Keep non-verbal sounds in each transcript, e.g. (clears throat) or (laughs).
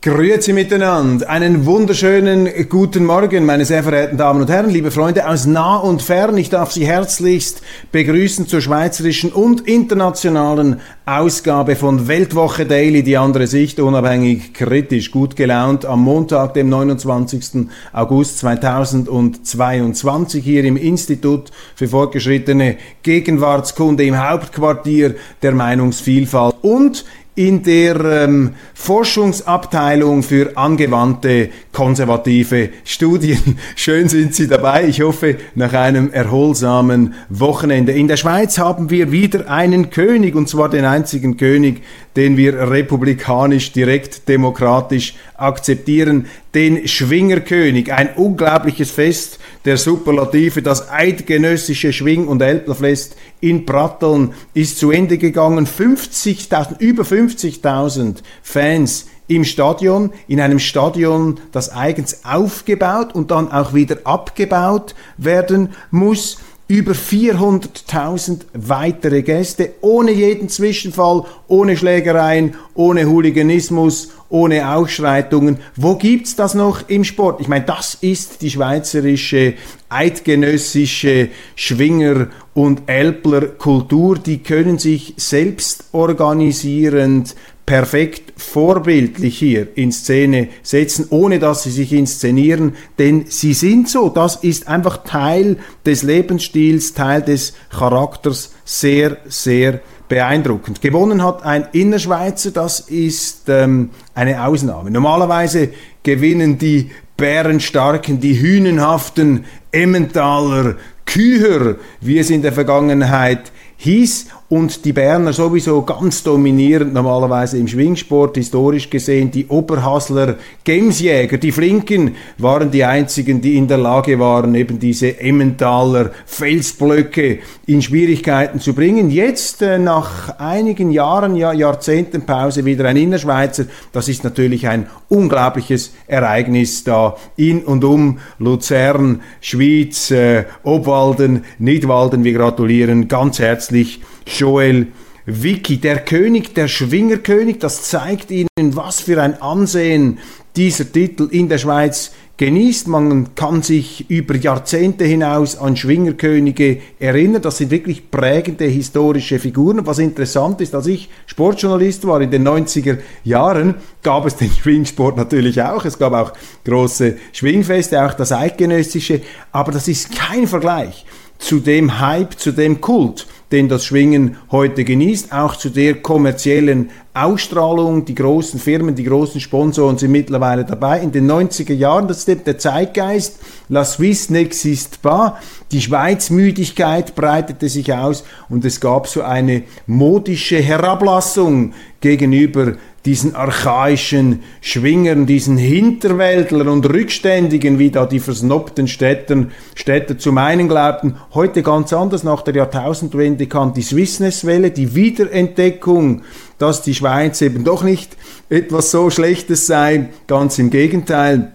Grüezi miteinander. Einen wunderschönen guten Morgen, meine sehr verehrten Damen und Herren, liebe Freunde aus nah und fern. Ich darf Sie herzlichst begrüßen zur schweizerischen und internationalen Ausgabe von Weltwoche Daily, die andere Sicht, unabhängig, kritisch, gut gelaunt, am Montag, dem 29. August 2022 hier im Institut für fortgeschrittene Gegenwartskunde im Hauptquartier der Meinungsvielfalt und in der ähm, Forschungsabteilung für angewandte konservative Studien. (laughs) Schön sind Sie dabei. Ich hoffe, nach einem erholsamen Wochenende. In der Schweiz haben wir wieder einen König, und zwar den einzigen König, den wir republikanisch, direkt demokratisch akzeptieren, den Schwingerkönig. Ein unglaubliches Fest der Superlative. Das eidgenössische Schwing- und Elblerfest in Pratteln ist zu Ende gegangen. 50.000, über 50.000 Fans im Stadion, in einem Stadion, das eigens aufgebaut und dann auch wieder abgebaut werden muss über 400.000 weitere Gäste, ohne jeden Zwischenfall, ohne Schlägereien, ohne Hooliganismus, ohne Ausschreitungen. Wo gibt's das noch im Sport? Ich meine, das ist die schweizerische eidgenössische Schwinger- und Älpler-Kultur. Die können sich selbst organisierend perfekt vorbildlich hier in Szene setzen, ohne dass sie sich inszenieren, denn sie sind so. Das ist einfach Teil des Lebensstils, Teil des Charakters, sehr, sehr beeindruckend. Gewonnen hat ein Innerschweizer, das ist ähm, eine Ausnahme. Normalerweise gewinnen die bärenstarken, die hünenhaften Emmentaler Küher, wie es in der Vergangenheit hieß und die Berner sowieso ganz dominierend normalerweise im Schwingsport, historisch gesehen. Die Oberhasler Gemsjäger, die Flinken, waren die einzigen, die in der Lage waren, eben diese Emmentaler Felsblöcke in Schwierigkeiten zu bringen. Jetzt, äh, nach einigen Jahren, ja, Jahrzehnten Pause, wieder ein Innerschweizer. Das ist natürlich ein unglaubliches Ereignis da in und um Luzern, Schwyz, äh, Obwalden, Nidwalden. Wir gratulieren ganz herzlich Joel Vicky, der König, der Schwingerkönig, das zeigt Ihnen, was für ein Ansehen dieser Titel in der Schweiz genießt. Man kann sich über Jahrzehnte hinaus an Schwingerkönige erinnern. Das sind wirklich prägende historische Figuren. Was interessant ist, als ich Sportjournalist war in den 90er Jahren, gab es den Schwingsport natürlich auch. Es gab auch große Schwingfeste, auch das eidgenössische. Aber das ist kein Vergleich zu dem Hype, zu dem Kult, den das Schwingen heute genießt, auch zu der kommerziellen Ausstrahlung. Die großen Firmen, die großen Sponsoren sind mittlerweile dabei. In den 90er Jahren, das ist der Zeitgeist, La Suisse n'existe pas, die Schweizmüdigkeit breitete sich aus und es gab so eine modische Herablassung gegenüber diesen archaischen Schwingern, diesen Hinterwäldlern und Rückständigen, wie da die versnobten Städter, Städter zum einen glaubten. Heute ganz anders, nach der Jahrtausendwende kam die Swissness-Welle, die Wiederentdeckung, dass die Schweiz eben doch nicht etwas so Schlechtes sei, ganz im Gegenteil.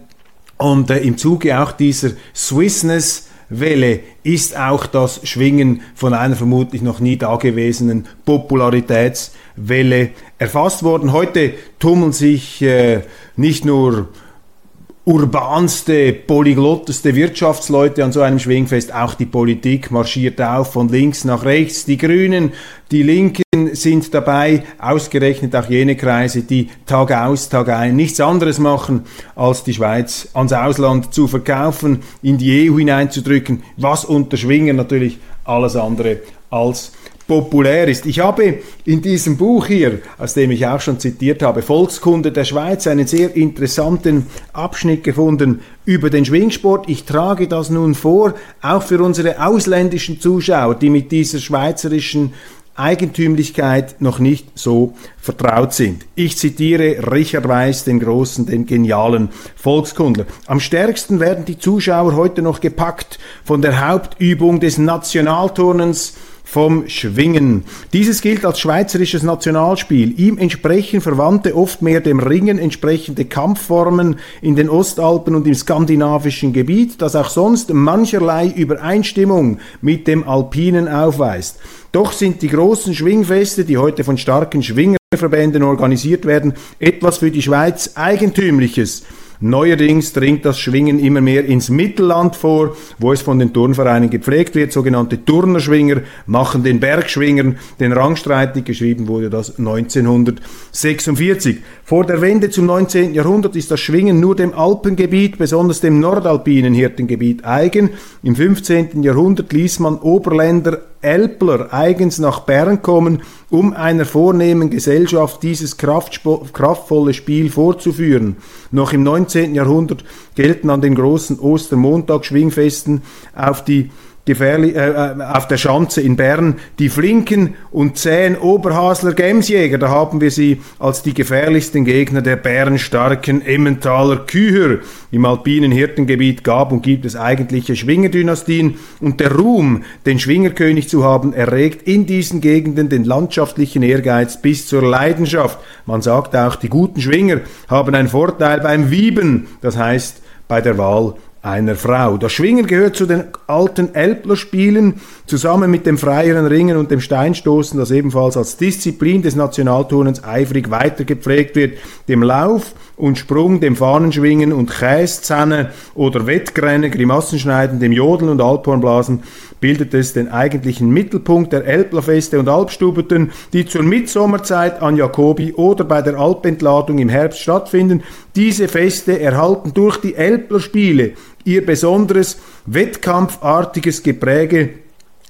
Und äh, im Zuge auch dieser Swissness Welle ist auch das Schwingen von einer vermutlich noch nie dagewesenen Popularitätswelle erfasst worden. Heute tummeln sich äh, nicht nur urbanste, polyglotteste Wirtschaftsleute an so einem Schwingfest. Auch die Politik marschiert auf von links nach rechts. Die Grünen, die Linken sind dabei, ausgerechnet auch jene Kreise, die Tag aus, Tag ein nichts anderes machen, als die Schweiz ans Ausland zu verkaufen, in die EU hineinzudrücken, was unter Schwingen natürlich alles andere als populär ist. Ich habe in diesem Buch hier, aus dem ich auch schon zitiert habe, Volkskunde der Schweiz, einen sehr interessanten Abschnitt gefunden über den Schwingsport. Ich trage das nun vor, auch für unsere ausländischen Zuschauer, die mit dieser schweizerischen Eigentümlichkeit noch nicht so vertraut sind. Ich zitiere Richard Weiß, den großen, den genialen Volkskundler. Am stärksten werden die Zuschauer heute noch gepackt von der Hauptübung des Nationalturnens vom Schwingen. Dieses gilt als schweizerisches Nationalspiel. Ihm entsprechen Verwandte oft mehr dem Ringen entsprechende Kampfformen in den Ostalpen und im skandinavischen Gebiet, das auch sonst mancherlei Übereinstimmung mit dem Alpinen aufweist. Doch sind die großen Schwingfeste, die heute von starken Schwingerverbänden organisiert werden, etwas für die Schweiz Eigentümliches. Neuerdings dringt das Schwingen immer mehr ins Mittelland vor, wo es von den Turnvereinen gepflegt wird. Sogenannte Turnerschwinger machen den Bergschwingern den Rang streitig. Geschrieben wurde das 1946. Vor der Wende zum 19. Jahrhundert ist das Schwingen nur dem Alpengebiet, besonders dem nordalpinen Hirtengebiet eigen. Im 15. Jahrhundert ließ man Oberländer Älpler eigens nach Bern kommen, um einer vornehmen Gesellschaft dieses kraftvolle Spiel vorzuführen. Noch im 19. Jahrhundert gelten an den großen Ostermontag-Schwingfesten auf die gefährlich, äh, äh, auf der Schanze in Bern, die flinken und zähen Oberhasler Gemsjäger, da haben wir sie als die gefährlichsten Gegner der bärenstarken Emmentaler Küher. Im alpinen Hirtengebiet gab und gibt es eigentliche Schwingerdynastien und der Ruhm, den Schwingerkönig zu haben, erregt in diesen Gegenden den landschaftlichen Ehrgeiz bis zur Leidenschaft. Man sagt auch, die guten Schwinger haben einen Vorteil beim Wieben, das heißt bei der Wahl einer Frau. Das Schwingen gehört zu den alten Elbler-Spielen zusammen mit dem freieren Ringen und dem Steinstoßen, das ebenfalls als Disziplin des Nationalturnens eifrig weitergepflegt wird. Dem Lauf und Sprung, dem Fahnenschwingen und Käszähne oder Wettgräne, Grimassenschneiden, dem Jodeln und Alphornblasen bildet es den eigentlichen Mittelpunkt der Elblerfeste und Alpstubeten, die zur Mitsommerzeit an Jakobi oder bei der Alpentladung im Herbst stattfinden. Diese Feste erhalten durch die Elblerspiele ihr besonderes wettkampfartiges Gepräge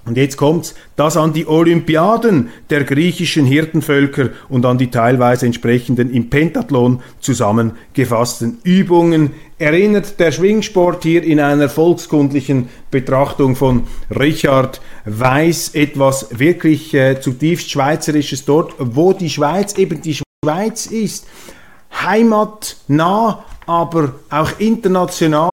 und jetzt kommt's, das an die Olympiaden der griechischen Hirtenvölker und an die teilweise entsprechenden im Pentathlon zusammengefassten Übungen erinnert der Schwingsport hier in einer volkskundlichen Betrachtung von Richard Weiß etwas wirklich äh, zutiefst Schweizerisches dort, wo die Schweiz eben die Schweiz ist. Heimatnah, aber auch international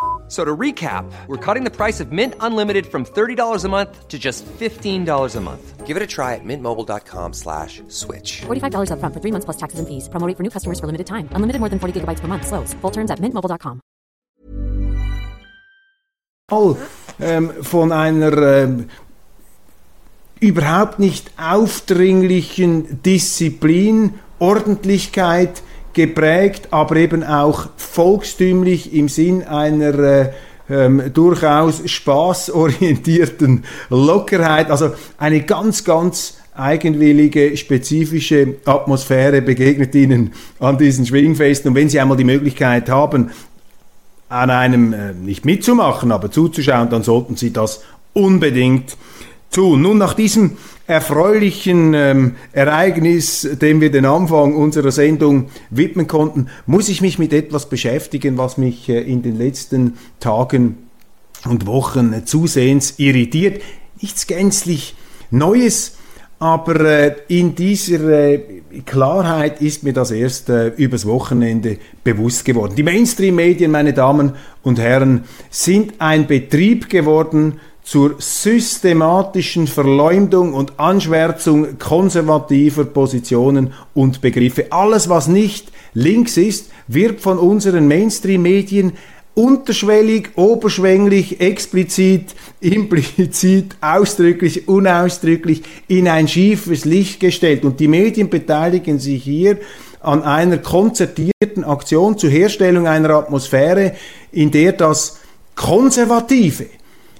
So to recap, we're cutting the price of Mint Unlimited from $30 a month to just $15 a month. Give it a try at mintmobile.com slash switch. $45 up front for three months plus taxes and fees. Promoting for new customers for limited time. Unlimited more than 40 gigabytes per month. Slows. Full terms at mintmobile.com. Ähm, von einer ähm, überhaupt nicht aufdringlichen Disziplin, Ordentlichkeit, geprägt, aber eben auch volkstümlich im Sinn einer äh, ähm, durchaus spaßorientierten Lockerheit. Also eine ganz, ganz eigenwillige, spezifische Atmosphäre begegnet Ihnen an diesen Schwingfesten. Und wenn Sie einmal die Möglichkeit haben, an einem äh, nicht mitzumachen, aber zuzuschauen, dann sollten Sie das unbedingt tun. Nun, nach diesem erfreulichen ähm, Ereignis, dem wir den Anfang unserer Sendung widmen konnten, muss ich mich mit etwas beschäftigen, was mich äh, in den letzten Tagen und Wochen äh, zusehends irritiert. Nichts gänzlich Neues, aber äh, in dieser äh, Klarheit ist mir das erst äh, übers Wochenende bewusst geworden. Die Mainstream-Medien, meine Damen und Herren, sind ein Betrieb geworden, zur systematischen Verleumdung und Anschwärzung konservativer Positionen und Begriffe. Alles, was nicht links ist, wird von unseren Mainstream-Medien unterschwellig, oberschwänglich, explizit, (laughs) implizit, ausdrücklich, unausdrücklich in ein schiefes Licht gestellt. Und die Medien beteiligen sich hier an einer konzertierten Aktion zur Herstellung einer Atmosphäre, in der das Konservative,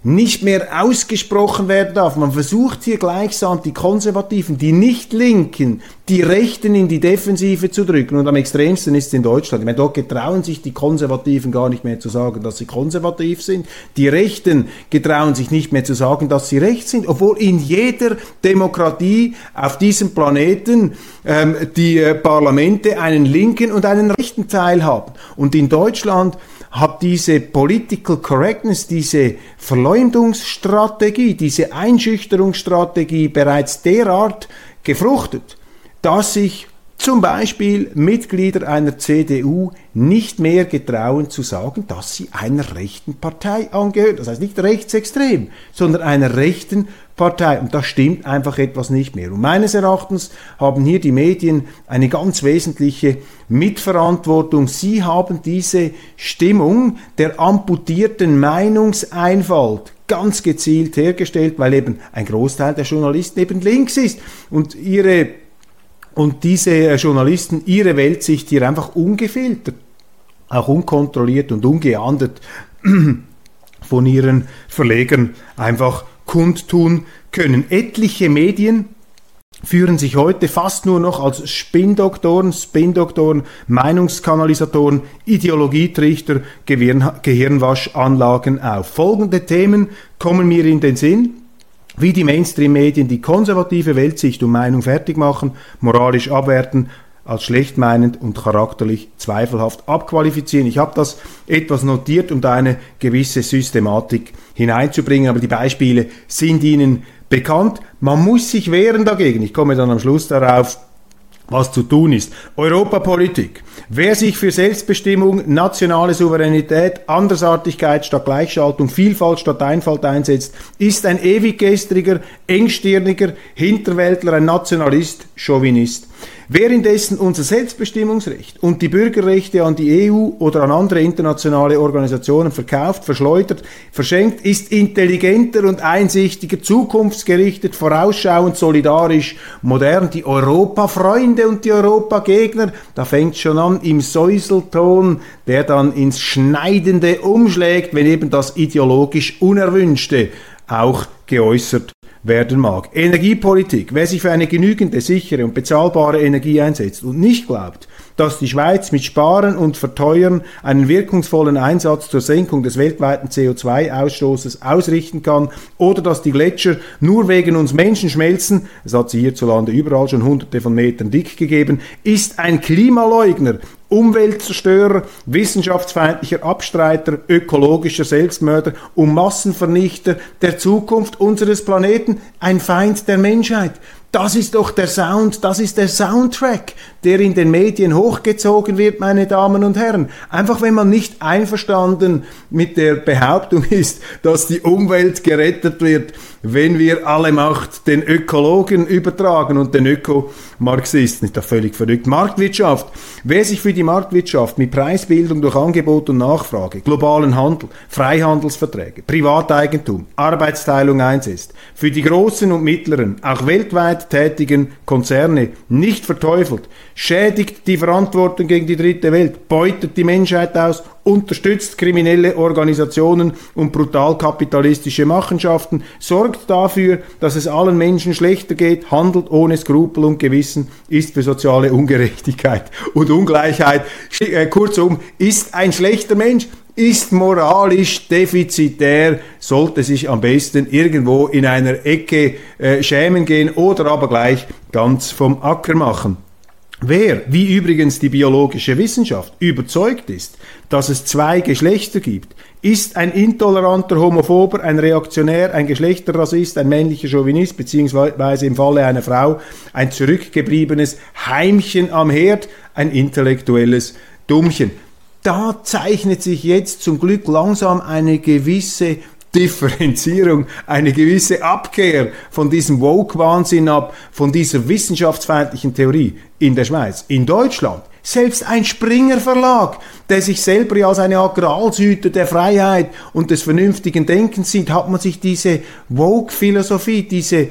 nicht mehr ausgesprochen werden darf. Man versucht hier gleichsam die Konservativen, die Nicht-Linken, die Rechten in die Defensive zu drücken. Und am extremsten ist es in Deutschland. Ich meine, dort getrauen sich die Konservativen gar nicht mehr zu sagen, dass sie konservativ sind. Die Rechten getrauen sich nicht mehr zu sagen, dass sie recht sind. Obwohl in jeder Demokratie auf diesem Planeten ähm, die äh, Parlamente einen linken und einen rechten Teil haben. Und in Deutschland hat diese Political Correctness, diese Verleumdungsstrategie, diese Einschüchterungsstrategie bereits derart gefruchtet, dass sich zum Beispiel Mitglieder einer CDU nicht mehr getrauen zu sagen, dass sie einer rechten Partei angehören. Das heißt nicht rechtsextrem, sondern einer rechten Partei. Und da stimmt einfach etwas nicht mehr. Und meines Erachtens haben hier die Medien eine ganz wesentliche Mitverantwortung. Sie haben diese Stimmung der amputierten Meinungseinfalt ganz gezielt hergestellt, weil eben ein Großteil der Journalisten eben links ist und ihre und diese äh, Journalisten ihre Weltsicht hier einfach ungefiltert, auch unkontrolliert und ungeahndet (clears throat) von ihren Verlegern einfach kundtun können. Etliche Medien führen sich heute fast nur noch als Spindoktoren, Spindoktoren, Meinungskanalisatoren, Ideologietrichter, Gehirnwaschanlagen auf. Folgende Themen kommen mir in den Sinn wie die Mainstream-Medien die konservative Weltsicht und Meinung fertig machen, moralisch abwerten, als schlecht meinend und charakterlich zweifelhaft abqualifizieren. Ich habe das etwas notiert, um da eine gewisse Systematik hineinzubringen, aber die Beispiele sind Ihnen bekannt. Man muss sich wehren dagegen. Ich komme dann am Schluss darauf, was zu tun ist. Europapolitik. Wer sich für Selbstbestimmung, nationale Souveränität, Andersartigkeit statt Gleichschaltung, Vielfalt statt Einfalt einsetzt, ist ein ewiggestriger, engstirniger Hinterwäldler, ein Nationalist, Chauvinist. Wer indessen unser Selbstbestimmungsrecht und die Bürgerrechte an die EU oder an andere internationale Organisationen verkauft, verschleudert, verschenkt, ist intelligenter und einsichtiger, zukunftsgerichtet, vorausschauend, solidarisch, modern. Die Europafreunde und die Europagegner, da fängt schon an im Säuselton, der dann ins Schneidende umschlägt, wenn eben das ideologisch Unerwünschte auch geäußert werden mag. Energiepolitik. Wer sich für eine genügende, sichere und bezahlbare Energie einsetzt und nicht glaubt, dass die Schweiz mit Sparen und Verteuern einen wirkungsvollen Einsatz zur Senkung des weltweiten CO2-Ausstoßes ausrichten kann oder dass die Gletscher nur wegen uns Menschen schmelzen, es hat sie hierzulande überall schon hunderte von Metern dick gegeben, ist ein Klimaleugner, Umweltzerstörer, wissenschaftsfeindlicher Abstreiter, ökologischer Selbstmörder und Massenvernichter der Zukunft unseres Planeten, ein Feind der Menschheit. Das ist doch der Sound, das ist der Soundtrack, der in den Medien hochgezogen wird, meine Damen und Herren. Einfach wenn man nicht einverstanden mit der Behauptung ist, dass die Umwelt gerettet wird, wenn wir alle Macht den Ökologen übertragen und den Ökomarxisten. Ist doch völlig verrückt. Marktwirtschaft. Wer sich für die Marktwirtschaft mit Preisbildung durch Angebot und Nachfrage, globalen Handel, Freihandelsverträge, Privateigentum, Arbeitsteilung einsetzt, für die großen und mittleren, auch weltweit tätigen Konzerne nicht verteufelt, schädigt die Verantwortung gegen die dritte Welt, beutet die Menschheit aus, unterstützt kriminelle Organisationen und brutalkapitalistische Machenschaften, sorgt dafür, dass es allen Menschen schlechter geht, handelt ohne Skrupel und Gewissen, ist für soziale Ungerechtigkeit und Ungleichheit, äh, kurzum, ist ein schlechter Mensch, ist moralisch defizitär, sollte sich am besten irgendwo in einer Ecke äh, schämen gehen oder aber gleich ganz vom Acker machen. Wer, wie übrigens die biologische Wissenschaft, überzeugt ist, dass es zwei Geschlechter gibt, ist ein intoleranter Homophober, ein Reaktionär, ein Geschlechterrassist, ein männlicher Chauvinist, beziehungsweise im Falle einer Frau ein zurückgebliebenes Heimchen am Herd, ein intellektuelles Dummchen. Da zeichnet sich jetzt zum Glück langsam eine gewisse Differenzierung, eine gewisse Abkehr von diesem Woke-Wahnsinn ab, von dieser wissenschaftsfeindlichen Theorie in der Schweiz. In Deutschland selbst ein Springer Verlag, der sich selber ja als eine Art Gralshüter der Freiheit und des vernünftigen Denkens sieht, hat man sich diese Woke-Philosophie, diese,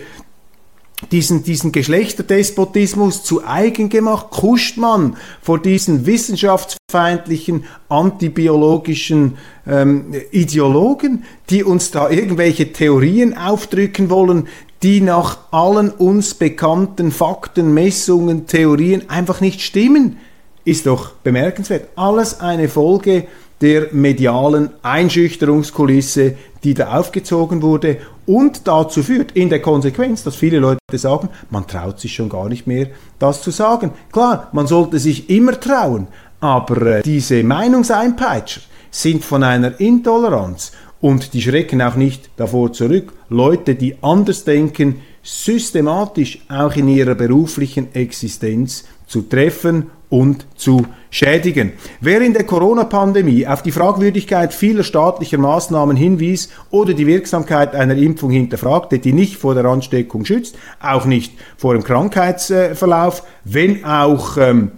diesen, diesen Geschlechterdespotismus zu eigen gemacht, kuscht man vor diesen wissenschaftsfeindlichen, antibiologischen ähm, Ideologen, die uns da irgendwelche Theorien aufdrücken wollen, die nach allen uns bekannten Fakten, Messungen, Theorien einfach nicht stimmen, ist doch bemerkenswert. Alles eine Folge der medialen Einschüchterungskulisse, die da aufgezogen wurde und dazu führt, in der Konsequenz, dass viele Leute sagen, man traut sich schon gar nicht mehr, das zu sagen. Klar, man sollte sich immer trauen, aber äh, diese Meinungseinpeitscher sind von einer Intoleranz und die schrecken auch nicht davor zurück, Leute, die anders denken, systematisch auch in ihrer beruflichen Existenz zu treffen und zu schädigen. Wer in der Corona-Pandemie auf die Fragwürdigkeit vieler staatlicher Maßnahmen hinwies oder die Wirksamkeit einer Impfung hinterfragte, die nicht vor der Ansteckung schützt, auch nicht vor dem Krankheitsverlauf, wenn auch ähm,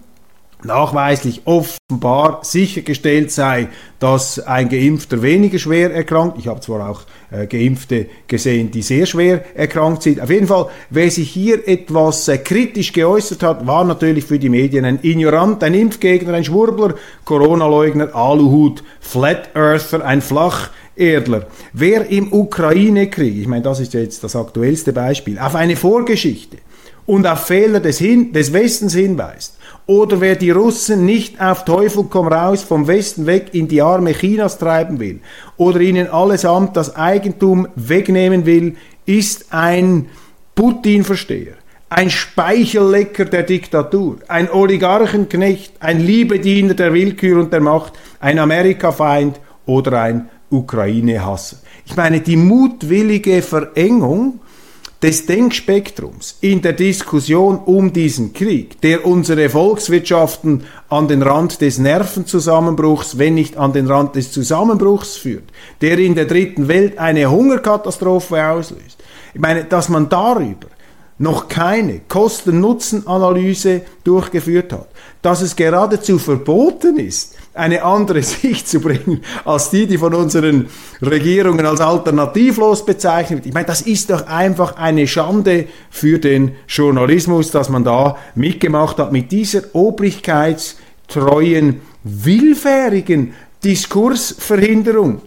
nachweislich offenbar sichergestellt sei, dass ein Geimpfter weniger schwer erkrankt. Ich habe zwar auch äh, Geimpfte gesehen, die sehr schwer erkrankt sind. Auf jeden Fall, wer sich hier etwas äh, kritisch geäußert hat, war natürlich für die Medien ein Ignorant, ein Impfgegner, ein Schwurbler, Corona-Leugner, Aluhut, Flat Earther, ein Flacherdler. Wer im Ukraine-Krieg, ich meine, das ist jetzt das aktuellste Beispiel, auf eine Vorgeschichte und auf Fehler des, Hin des Westens hinweist, oder wer die Russen nicht auf Teufel komm raus vom Westen weg in die Arme Chinas treiben will oder ihnen allesamt das Eigentum wegnehmen will, ist ein Putin-Versteher, ein Speichellecker der Diktatur, ein Oligarchenknecht, ein Liebediener der Willkür und der Macht, ein Amerikafeind oder ein Ukraine-Hasser. Ich meine, die mutwillige Verengung des Denkspektrums in der Diskussion um diesen Krieg, der unsere Volkswirtschaften an den Rand des Nervenzusammenbruchs, wenn nicht an den Rand des Zusammenbruchs führt, der in der dritten Welt eine Hungerkatastrophe auslöst. Ich meine, dass man darüber noch keine Kosten-Nutzen-Analyse durchgeführt hat, dass es geradezu verboten ist, eine andere (laughs) Sicht zu bringen als die, die von unseren Regierungen als alternativlos bezeichnet wird. Ich meine, das ist doch einfach eine Schande für den Journalismus, dass man da mitgemacht hat mit dieser obrigkeitstreuen, willfährigen Diskursverhinderung.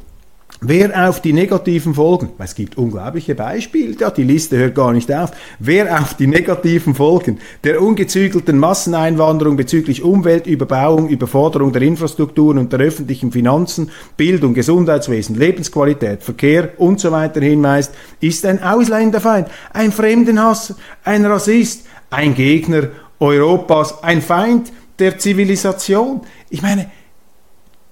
Wer auf die negativen Folgen, es gibt unglaubliche Beispiele, ja, die Liste hört gar nicht auf, wer auf die negativen Folgen der ungezügelten Masseneinwanderung bezüglich Umwelt, Überbauung, Überforderung der Infrastrukturen und der öffentlichen Finanzen, Bildung, Gesundheitswesen, Lebensqualität, Verkehr und so weiter hinweist, ist ein Ausländerfeind, ein Fremdenhasser, ein Rassist, ein Gegner Europas, ein Feind der Zivilisation. Ich meine,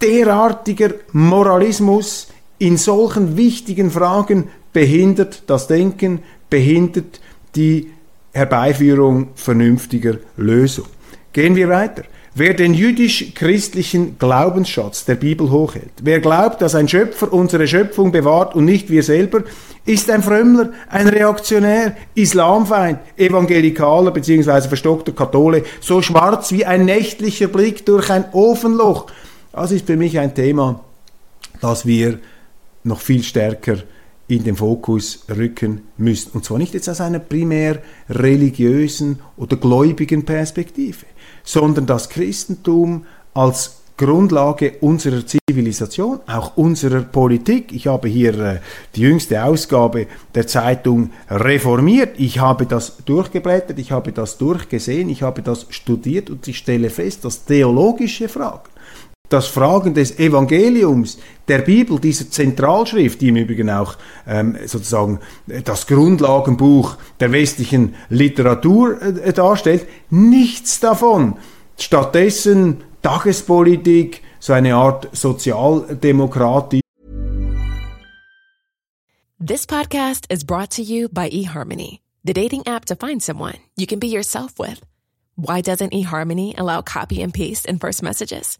derartiger Moralismus, in solchen wichtigen Fragen behindert das Denken, behindert die Herbeiführung vernünftiger Lösung. Gehen wir weiter. Wer den jüdisch-christlichen Glaubensschatz der Bibel hochhält, wer glaubt, dass ein Schöpfer unsere Schöpfung bewahrt und nicht wir selber, ist ein Frömmler, ein Reaktionär, Islamfeind, Evangelikaler bzw. verstockter Kathole, so schwarz wie ein nächtlicher Blick durch ein Ofenloch. Das ist für mich ein Thema, das wir noch viel stärker in den Fokus rücken müssen. Und zwar nicht jetzt aus einer primär religiösen oder gläubigen Perspektive, sondern das Christentum als Grundlage unserer Zivilisation, auch unserer Politik. Ich habe hier äh, die jüngste Ausgabe der Zeitung reformiert. Ich habe das durchgeblättert, ich habe das durchgesehen, ich habe das studiert und ich stelle fest, dass theologische Fragen dass Fragen des Evangeliums, der Bibel, dieser Zentralschrift, die im Übrigen auch ähm, sozusagen das Grundlagenbuch der westlichen Literatur äh, darstellt, nichts davon. Stattdessen Tagespolitik, so eine Art Sozialdemokratie. This podcast is brought to you by eHarmony, the dating app to find someone you can be yourself with. Why doesn't eHarmony allow copy and paste in first messages?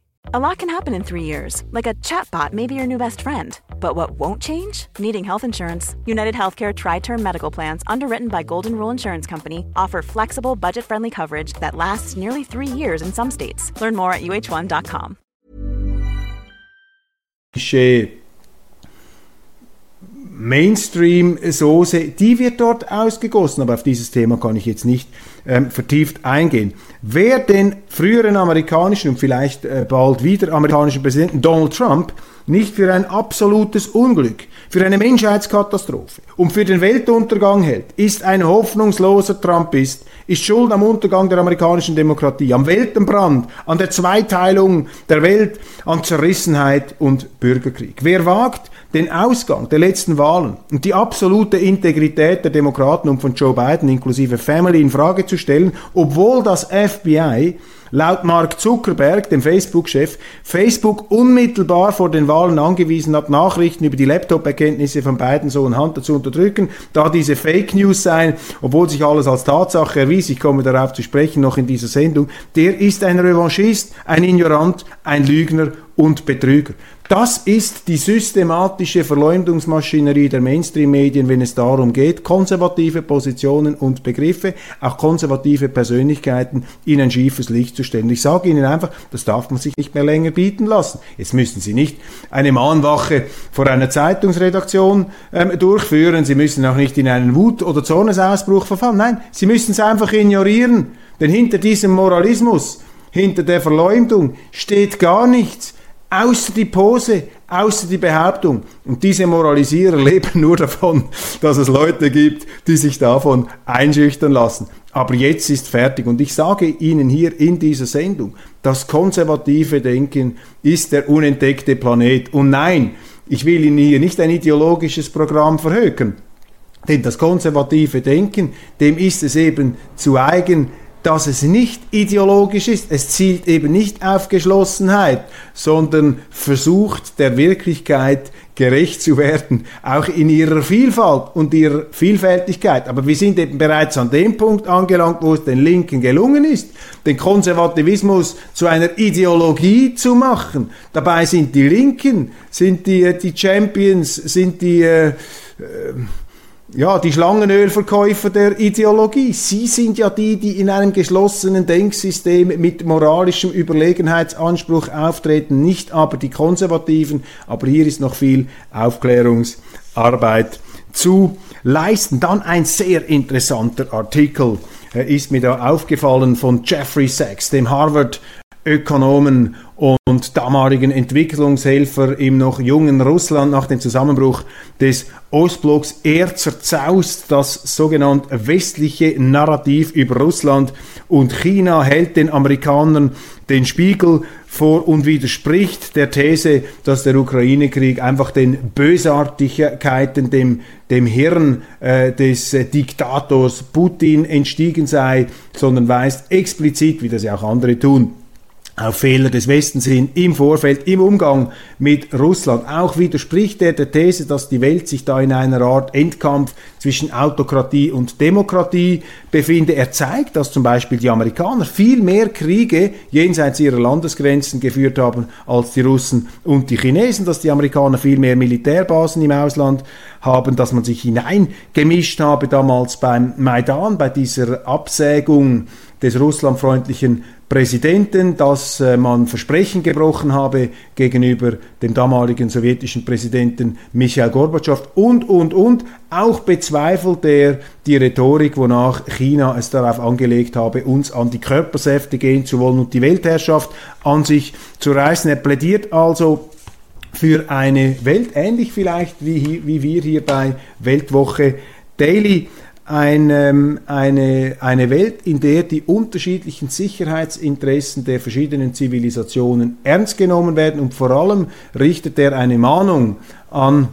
A lot can happen in three years, like a chatbot may be your new best friend. But what won't change? Needing health insurance. United Healthcare Tri Term Medical Plans, underwritten by Golden Rule Insurance Company, offer flexible, budget friendly coverage that lasts nearly three years in some states. Learn more at uh1.com. Mainstream-Soße, die wird dort ausgegossen, aber auf dieses Thema kann ich jetzt nicht ähm, vertieft eingehen. Wer den früheren amerikanischen und vielleicht äh, bald wieder amerikanischen Präsidenten Donald Trump nicht für ein absolutes Unglück, für eine Menschheitskatastrophe und für den Weltuntergang hält, ist ein hoffnungsloser Trumpist, ist schuld am Untergang der amerikanischen Demokratie, am Weltenbrand, an der Zweiteilung der Welt, an Zerrissenheit und Bürgerkrieg. Wer wagt, den Ausgang der letzten Wahlen und die absolute Integrität der Demokraten und von Joe Biden inklusive Family in Frage zu stellen, obwohl das FBI laut Mark Zuckerberg, dem Facebook-Chef, Facebook unmittelbar vor den Wahlen angewiesen hat, Nachrichten über die Laptop-Erkenntnisse von Biden so in Hand zu unterdrücken, da diese Fake News seien, obwohl sich alles als Tatsache erwies, ich komme darauf zu sprechen noch in dieser Sendung, der ist ein Revanchist, ein Ignorant, ein Lügner und Betrüger. Das ist die systematische Verleumdungsmaschinerie der Mainstream-Medien, wenn es darum geht, konservative Positionen und Begriffe, auch konservative Persönlichkeiten in ein schiefes Licht zu stellen. Ich sage Ihnen einfach, das darf man sich nicht mehr länger bieten lassen. Jetzt müssen Sie nicht eine Mahnwache vor einer Zeitungsredaktion ähm, durchführen, Sie müssen auch nicht in einen Wut- oder Zornesausbruch verfallen. Nein, Sie müssen es einfach ignorieren. Denn hinter diesem Moralismus, hinter der Verleumdung steht gar nichts außer die Pose, außer die Behauptung. Und diese Moralisierer (laughs) leben nur davon, dass es Leute gibt, die sich davon einschüchtern lassen. Aber jetzt ist fertig. Und ich sage Ihnen hier in dieser Sendung, das konservative Denken ist der unentdeckte Planet. Und nein, ich will Ihnen hier nicht ein ideologisches Programm verhökern. Denn das konservative Denken, dem ist es eben zu eigen, dass es nicht ideologisch ist. Es zielt eben nicht auf Geschlossenheit, sondern versucht der Wirklichkeit gerecht zu werden, auch in ihrer Vielfalt und ihrer Vielfältigkeit. Aber wir sind eben bereits an dem Punkt angelangt, wo es den Linken gelungen ist, den Konservativismus zu einer Ideologie zu machen. Dabei sind die Linken, sind die, äh, die Champions, sind die äh, äh ja, die Schlangenölverkäufer der Ideologie. Sie sind ja die, die in einem geschlossenen Denksystem mit moralischem Überlegenheitsanspruch auftreten, nicht aber die Konservativen. Aber hier ist noch viel Aufklärungsarbeit zu leisten. Dann ein sehr interessanter Artikel äh, ist mir da aufgefallen von Jeffrey Sachs, dem Harvard Ökonomen und damaligen Entwicklungshelfer im noch jungen Russland nach dem Zusammenbruch des Ostblocks. Er zerzaust das sogenannte westliche Narrativ über Russland und China hält den Amerikanern den Spiegel vor und widerspricht der These, dass der Ukraine-Krieg einfach den Bösartigkeiten, dem, dem Hirn äh, des äh, Diktators Putin entstiegen sei, sondern weist explizit, wie das ja auch andere tun, auf Fehler des Westens hin im Vorfeld, im Umgang mit Russland. Auch widerspricht er der These, dass die Welt sich da in einer Art Endkampf zwischen Autokratie und Demokratie befinde. Er zeigt, dass zum Beispiel die Amerikaner viel mehr Kriege jenseits ihrer Landesgrenzen geführt haben als die Russen und die Chinesen, dass die Amerikaner viel mehr Militärbasen im Ausland haben, dass man sich hineingemischt habe damals beim Maidan, bei dieser Absägung des russlandfreundlichen Präsidenten, dass äh, man Versprechen gebrochen habe gegenüber dem damaligen sowjetischen Präsidenten Michael Gorbatschow und, und, und. Auch bezweifelt er die Rhetorik, wonach China es darauf angelegt habe, uns an die Körpersäfte gehen zu wollen und die Weltherrschaft an sich zu reißen. Er plädiert also für eine Welt, ähnlich vielleicht wie, wie wir hier bei Weltwoche Daily, ein, ähm, eine, eine Welt, in der die unterschiedlichen Sicherheitsinteressen der verschiedenen Zivilisationen ernst genommen werden und vor allem richtet er eine Mahnung an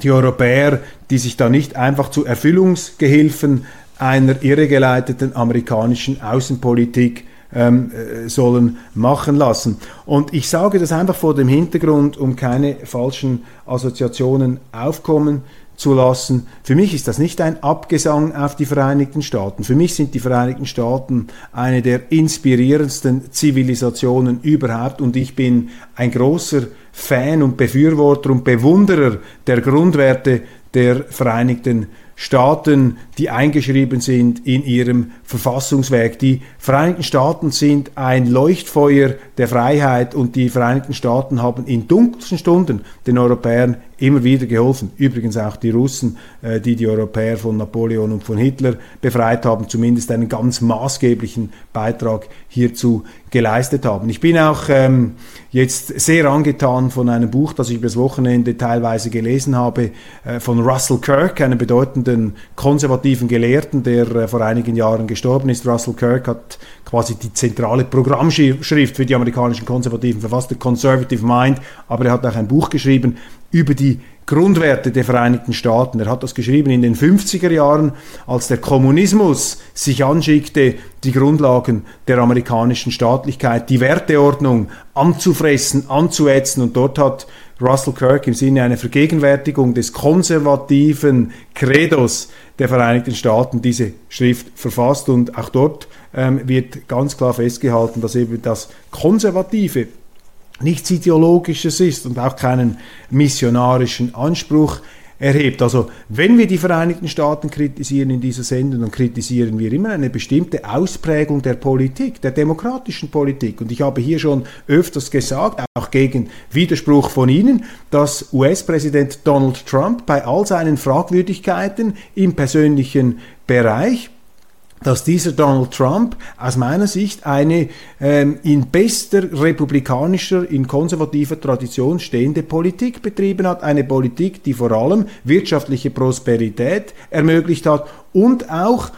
die Europäer, die sich da nicht einfach zu Erfüllungsgehilfen einer irregeleiteten amerikanischen Außenpolitik ähm, äh, sollen machen lassen. Und ich sage das einfach vor dem Hintergrund, um keine falschen Assoziationen aufkommen zu lassen. Für mich ist das nicht ein Abgesang auf die Vereinigten Staaten. Für mich sind die Vereinigten Staaten eine der inspirierendsten Zivilisationen überhaupt und ich bin ein großer Fan und Befürworter und Bewunderer der Grundwerte der Vereinigten Staaten, die eingeschrieben sind in ihrem Verfassungswerk. Die Vereinigten Staaten sind ein Leuchtfeuer der Freiheit und die Vereinigten Staaten haben in dunkelsten Stunden den Europäern immer wieder geholfen. Übrigens auch die Russen, äh, die die Europäer von Napoleon und von Hitler befreit haben, zumindest einen ganz maßgeblichen Beitrag hierzu geleistet haben. Ich bin auch ähm, jetzt sehr angetan von einem Buch, das ich übers Wochenende teilweise gelesen habe, äh, von Russell Kirk, einem bedeutenden konservativen Gelehrten, der äh, vor einigen Jahren gestorben ist. Russell Kirk hat quasi die zentrale Programmschrift für die amerikanischen Konservativen verfasst, The Conservative Mind, aber er hat auch ein Buch geschrieben über die Grundwerte der Vereinigten Staaten. Er hat das geschrieben in den 50er Jahren, als der Kommunismus sich anschickte, die Grundlagen der amerikanischen Staatlichkeit, die Werteordnung anzufressen, anzuätzen. Und dort hat Russell Kirk im Sinne einer Vergegenwärtigung des konservativen Credos der Vereinigten Staaten diese Schrift verfasst. Und auch dort ähm, wird ganz klar festgehalten, dass eben das Konservative nichts Ideologisches ist und auch keinen missionarischen Anspruch erhebt. Also wenn wir die Vereinigten Staaten kritisieren in dieser Sendung, dann kritisieren wir immer eine bestimmte Ausprägung der Politik, der demokratischen Politik. Und ich habe hier schon öfters gesagt, auch gegen Widerspruch von Ihnen, dass US-Präsident Donald Trump bei all seinen Fragwürdigkeiten im persönlichen Bereich dass dieser Donald Trump aus meiner Sicht eine ähm, in bester republikanischer, in konservativer Tradition stehende Politik betrieben hat. Eine Politik, die vor allem wirtschaftliche Prosperität ermöglicht hat und auch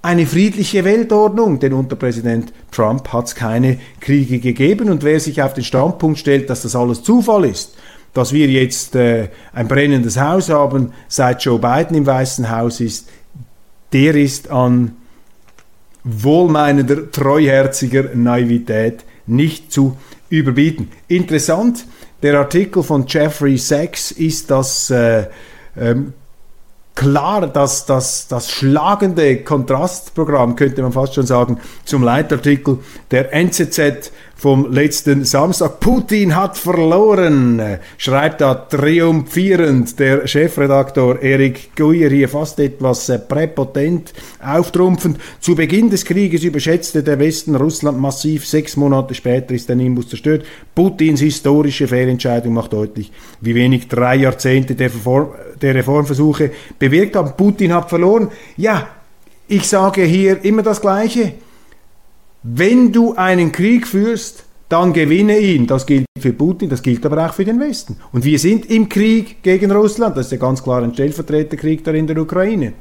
eine friedliche Weltordnung, denn unter Präsident Trump hat es keine Kriege gegeben und wer sich auf den Standpunkt stellt, dass das alles Zufall ist, dass wir jetzt äh, ein brennendes Haus haben, seit Joe Biden im Weißen Haus ist, der ist an wohlmeinender, treuherziger Naivität nicht zu überbieten. Interessant, der Artikel von Jeffrey Sachs ist das äh, ähm, klar, dass das, das schlagende Kontrastprogramm, könnte man fast schon sagen, zum Leitartikel der NZZ vom letzten Samstag. Putin hat verloren, schreibt da triumphierend der Chefredaktor Erik Guyer hier fast etwas äh, präpotent auftrumpfend. Zu Beginn des Krieges überschätzte der Westen Russland massiv. Sechs Monate später ist der Nimbus zerstört. Putins historische Fehlentscheidung macht deutlich, wie wenig drei Jahrzehnte der, Reform, der Reformversuche bewirkt haben. Putin hat verloren. Ja, ich sage hier immer das Gleiche. Wenn du einen Krieg führst, dann gewinne ihn. Das gilt für Putin, das gilt aber auch für den Westen. Und wir sind im Krieg gegen Russland. Das ist ja ganz klar ein Stellvertreterkrieg da in der Ukraine.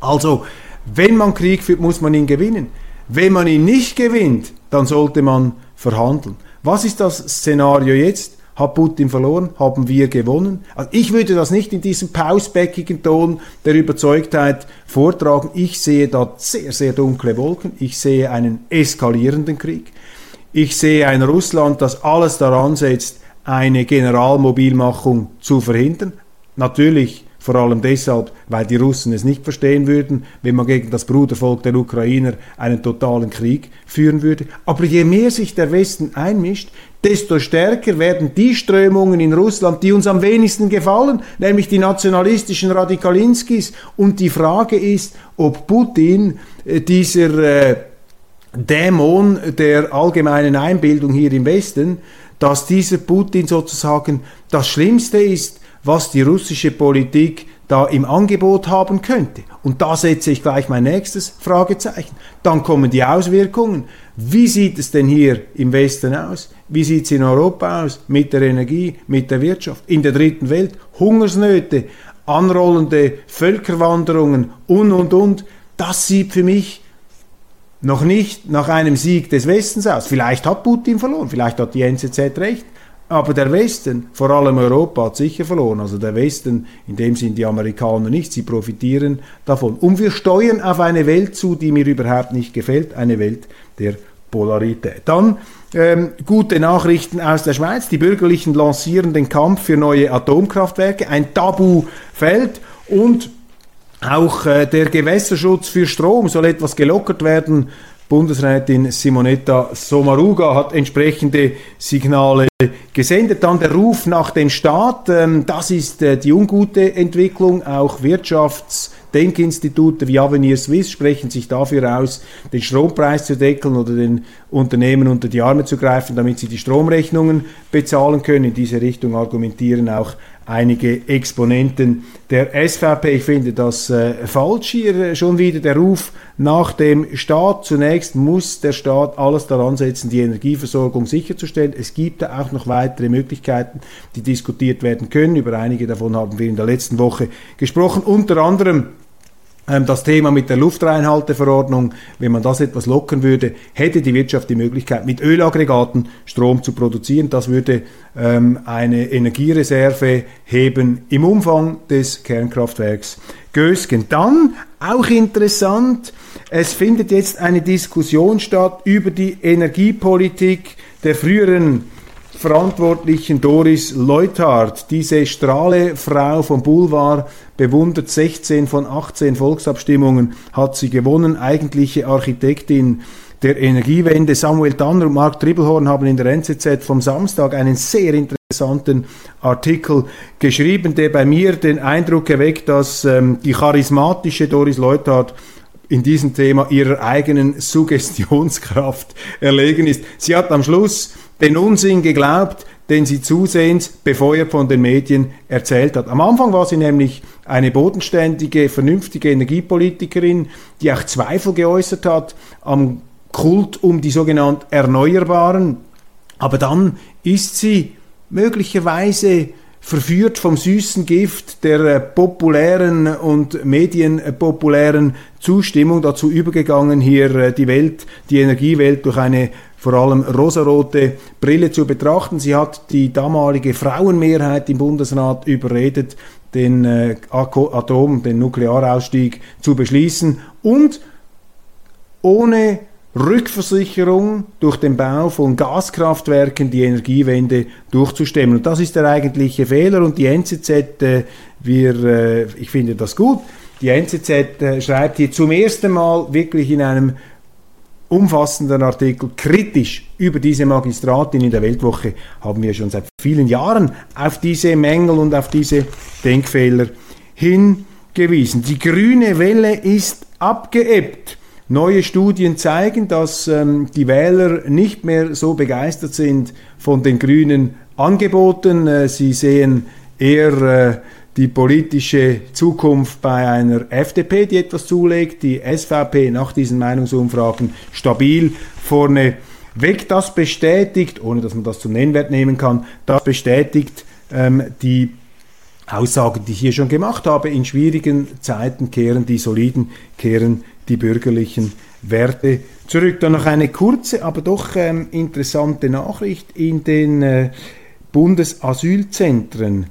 Also, wenn man Krieg führt, muss man ihn gewinnen. Wenn man ihn nicht gewinnt, dann sollte man verhandeln. Was ist das Szenario jetzt? Hat Putin verloren? Haben wir gewonnen? Also ich würde das nicht in diesem pausbäckigen Ton der Überzeugtheit vortragen. Ich sehe da sehr, sehr dunkle Wolken. Ich sehe einen eskalierenden Krieg. Ich sehe ein Russland, das alles daran setzt, eine Generalmobilmachung zu verhindern. Natürlich vor allem deshalb, weil die Russen es nicht verstehen würden, wenn man gegen das Brudervolk der Ukrainer einen totalen Krieg führen würde. Aber je mehr sich der Westen einmischt, desto stärker werden die Strömungen in Russland, die uns am wenigsten gefallen, nämlich die nationalistischen Radikalinskis. Und die Frage ist, ob Putin äh, dieser äh, Dämon der allgemeinen Einbildung hier im Westen, dass dieser Putin sozusagen das Schlimmste ist, was die russische Politik da im Angebot haben könnte. Und da setze ich gleich mein nächstes Fragezeichen. Dann kommen die Auswirkungen. Wie sieht es denn hier im Westen aus? Wie sieht es in Europa aus mit der Energie, mit der Wirtschaft? In der dritten Welt Hungersnöte, anrollende Völkerwanderungen und, und, und. Das sieht für mich noch nicht nach einem Sieg des Westens aus. Vielleicht hat Putin verloren, vielleicht hat die NZZ recht. Aber der Westen, vor allem Europa, hat sicher verloren. Also der Westen, in dem sind die Amerikaner nicht, sie profitieren davon. Und wir steuern auf eine Welt zu, die mir überhaupt nicht gefällt, eine Welt der Polarität. Dann ähm, gute Nachrichten aus der Schweiz. Die Bürgerlichen lancieren den Kampf für neue Atomkraftwerke, ein Tabufeld und auch äh, der Gewässerschutz für Strom soll etwas gelockert werden. Bundesrätin Simonetta Sommaruga hat entsprechende Signale gesendet. Dann der Ruf nach dem Staat, ähm, das ist äh, die ungute Entwicklung. Auch Wirtschaftsdenkinstitute wie Avenir Swiss sprechen sich dafür aus, den Strompreis zu deckeln oder den Unternehmen unter die Arme zu greifen, damit sie die Stromrechnungen bezahlen können. In diese Richtung argumentieren auch einige Exponenten der SVP. Ich finde das äh, falsch hier äh, schon wieder der Ruf nach dem Staat. Zunächst muss der Staat alles daran setzen, die Energieversorgung sicherzustellen. Es gibt da auch noch weitere Möglichkeiten, die diskutiert werden können. Über einige davon haben wir in der letzten Woche gesprochen. Unter anderem ähm, das Thema mit der Luftreinhalteverordnung, wenn man das etwas lockern würde, hätte die Wirtschaft die Möglichkeit, mit Ölaggregaten Strom zu produzieren. Das würde ähm, eine Energiereserve heben im Umfang des Kernkraftwerks Gösgen. Dann, auch interessant, es findet jetzt eine Diskussion statt über die Energiepolitik der früheren Verantwortlichen Doris Leuthardt, diese Strahlefrau vom Boulevard, bewundert 16 von 18 Volksabstimmungen, hat sie gewonnen, eigentliche Architektin der Energiewende. Samuel Danner und Mark Tribbelhorn haben in der NZZ vom Samstag einen sehr interessanten Artikel geschrieben, der bei mir den Eindruck erweckt, dass ähm, die charismatische Doris Leuthardt in diesem Thema ihrer eigenen Suggestionskraft (laughs) erlegen ist. Sie hat am Schluss den Unsinn geglaubt, den sie zusehends, befeuert von den Medien, erzählt hat. Am Anfang war sie nämlich eine bodenständige, vernünftige Energiepolitikerin, die auch Zweifel geäußert hat am Kult um die sogenannten Erneuerbaren. Aber dann ist sie möglicherweise verführt vom süßen Gift der äh, populären und medienpopulären Zustimmung dazu übergegangen, hier äh, die Welt, die Energiewelt durch eine vor allem rosarote Brille zu betrachten. Sie hat die damalige Frauenmehrheit im Bundesrat überredet, den äh, Atom, den Nuklearausstieg zu beschließen und ohne Rückversicherung durch den Bau von Gaskraftwerken die Energiewende durchzustemmen. Und das ist der eigentliche Fehler und die NZZ, äh, wir, äh, ich finde das gut, die NZZ äh, schreibt hier zum ersten Mal wirklich in einem umfassenden Artikel kritisch über diese Magistratin in der Weltwoche haben wir schon seit vielen Jahren auf diese Mängel und auf diese Denkfehler hingewiesen. Die grüne Welle ist abgeebbt. Neue Studien zeigen, dass ähm, die Wähler nicht mehr so begeistert sind von den grünen Angeboten. Äh, sie sehen eher äh, die politische Zukunft bei einer FDP, die etwas zulegt, die SVP nach diesen Meinungsumfragen stabil vorne weg. Das bestätigt, ohne dass man das zum Nennwert nehmen kann, das bestätigt ähm, die Aussagen, die ich hier schon gemacht habe. In schwierigen Zeiten kehren die soliden, kehren die bürgerlichen Werte zurück. Dann noch eine kurze, aber doch ähm, interessante Nachricht in den äh, Bundesasylzentren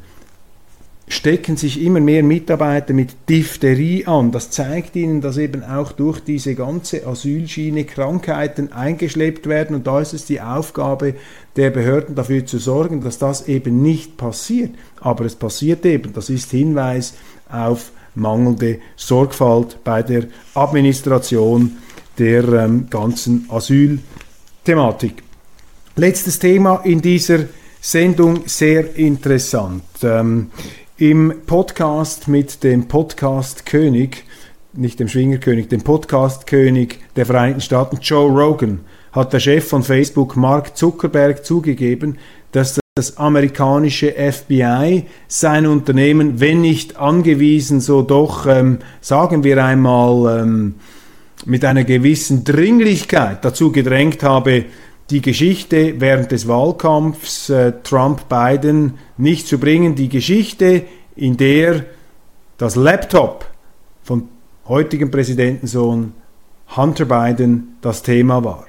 stecken sich immer mehr Mitarbeiter mit Diphtherie an. Das zeigt ihnen, dass eben auch durch diese ganze Asylschiene Krankheiten eingeschleppt werden und da ist es die Aufgabe der Behörden dafür zu sorgen, dass das eben nicht passiert. Aber es passiert eben. Das ist Hinweis auf mangelnde Sorgfalt bei der Administration der ähm, ganzen Asylthematik. Letztes Thema in dieser Sendung sehr interessant. Ähm, Im Podcast mit dem Podcast-König, nicht dem Schwingerkönig, dem Podcast-König der Vereinigten Staaten, Joe Rogan, hat der Chef von Facebook, Mark Zuckerberg, zugegeben, dass das amerikanische FBI sein Unternehmen, wenn nicht angewiesen, so doch, ähm, sagen wir einmal, ähm, mit einer gewissen Dringlichkeit dazu gedrängt habe, die Geschichte während des Wahlkampfs äh, Trump-Biden nicht zu bringen. Die Geschichte, in der das Laptop von heutigen Präsidentensohn Hunter Biden das Thema war.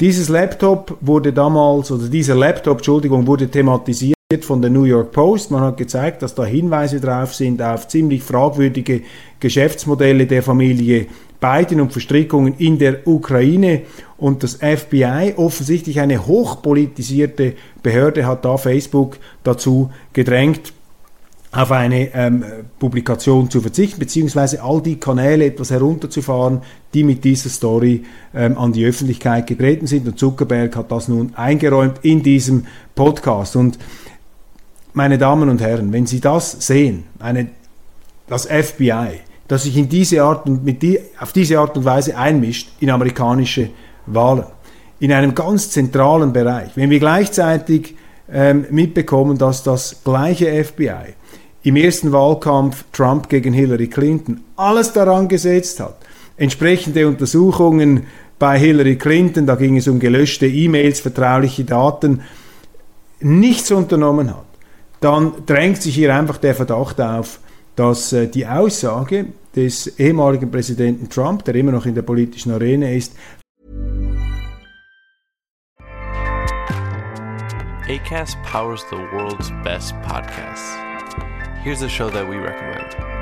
Dieses Laptop wurde damals, oder dieser Laptop, Entschuldigung, wurde thematisiert von der New York Post. Man hat gezeigt, dass da Hinweise drauf sind auf ziemlich fragwürdige Geschäftsmodelle der Familie Biden und Verstrickungen in der Ukraine. Und das FBI, offensichtlich eine hochpolitisierte Behörde, hat da Facebook dazu gedrängt, auf eine ähm, Publikation zu verzichten, beziehungsweise all die Kanäle etwas herunterzufahren, die mit dieser Story ähm, an die Öffentlichkeit getreten sind. Und Zuckerberg hat das nun eingeräumt in diesem Podcast. Und meine Damen und Herren, wenn Sie das sehen, eine, das FBI, das sich in diese Art und mit die, auf diese Art und Weise einmischt in amerikanische Wahlen, in einem ganz zentralen Bereich, wenn wir gleichzeitig ähm, mitbekommen, dass das gleiche FBI im ersten Wahlkampf Trump gegen Hillary Clinton alles daran gesetzt hat, entsprechende Untersuchungen bei Hillary Clinton, da ging es um gelöschte E-Mails, vertrauliche Daten, nichts unternommen hat, dann drängt sich hier einfach der Verdacht auf, dass äh, die Aussage des ehemaligen Präsidenten Trump, der immer noch in der politischen Arena ist, ACAST powers the world's best podcasts. Here's a show that we recommend.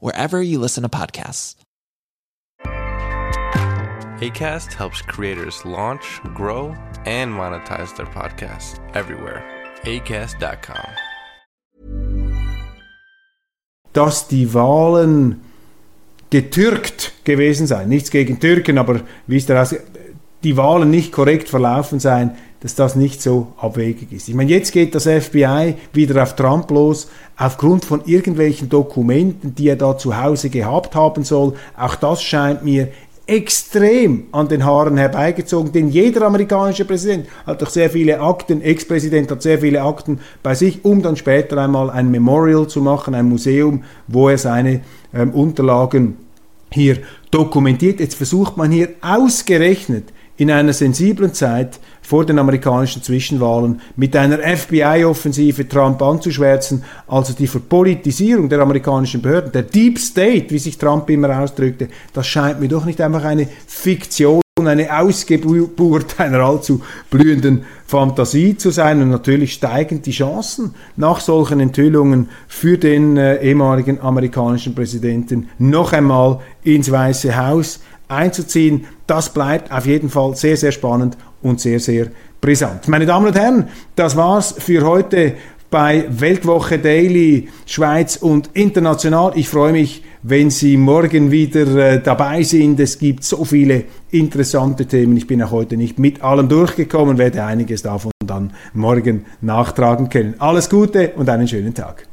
wherever you listen to podcasts. ACAST helps creators launch, grow, and monetize their podcasts everywhere. ACAST.com. dass die Wahlen getürkt gewesen sein, Nichts gegen Türken, aber wie ist der aus die Wahlen nicht korrekt verlaufen seien, dass das nicht so abwegig ist. Ich meine, jetzt geht das FBI wieder auf Trump los, aufgrund von irgendwelchen Dokumenten, die er da zu Hause gehabt haben soll. Auch das scheint mir extrem an den Haaren herbeigezogen, denn jeder amerikanische Präsident hat doch sehr viele Akten, Ex-Präsident hat sehr viele Akten bei sich, um dann später einmal ein Memorial zu machen, ein Museum, wo er seine ähm, Unterlagen hier dokumentiert. Jetzt versucht man hier ausgerechnet in einer sensiblen Zeit vor den amerikanischen Zwischenwahlen mit einer FBI-Offensive Trump anzuschwärzen, also die Verpolitisierung der amerikanischen Behörden, der Deep State, wie sich Trump immer ausdrückte, das scheint mir doch nicht einfach eine Fiktion, eine Ausgeburt einer allzu blühenden Fantasie zu sein. Und natürlich steigen die Chancen nach solchen Enthüllungen für den äh, ehemaligen amerikanischen Präsidenten noch einmal ins Weiße Haus einzuziehen. Das bleibt auf jeden Fall sehr, sehr spannend und sehr, sehr brisant. Meine Damen und Herren, das war's für heute bei Weltwoche Daily Schweiz und international. Ich freue mich, wenn Sie morgen wieder äh, dabei sind. Es gibt so viele interessante Themen. Ich bin auch heute nicht mit allem durchgekommen, werde einiges davon dann morgen nachtragen können. Alles Gute und einen schönen Tag.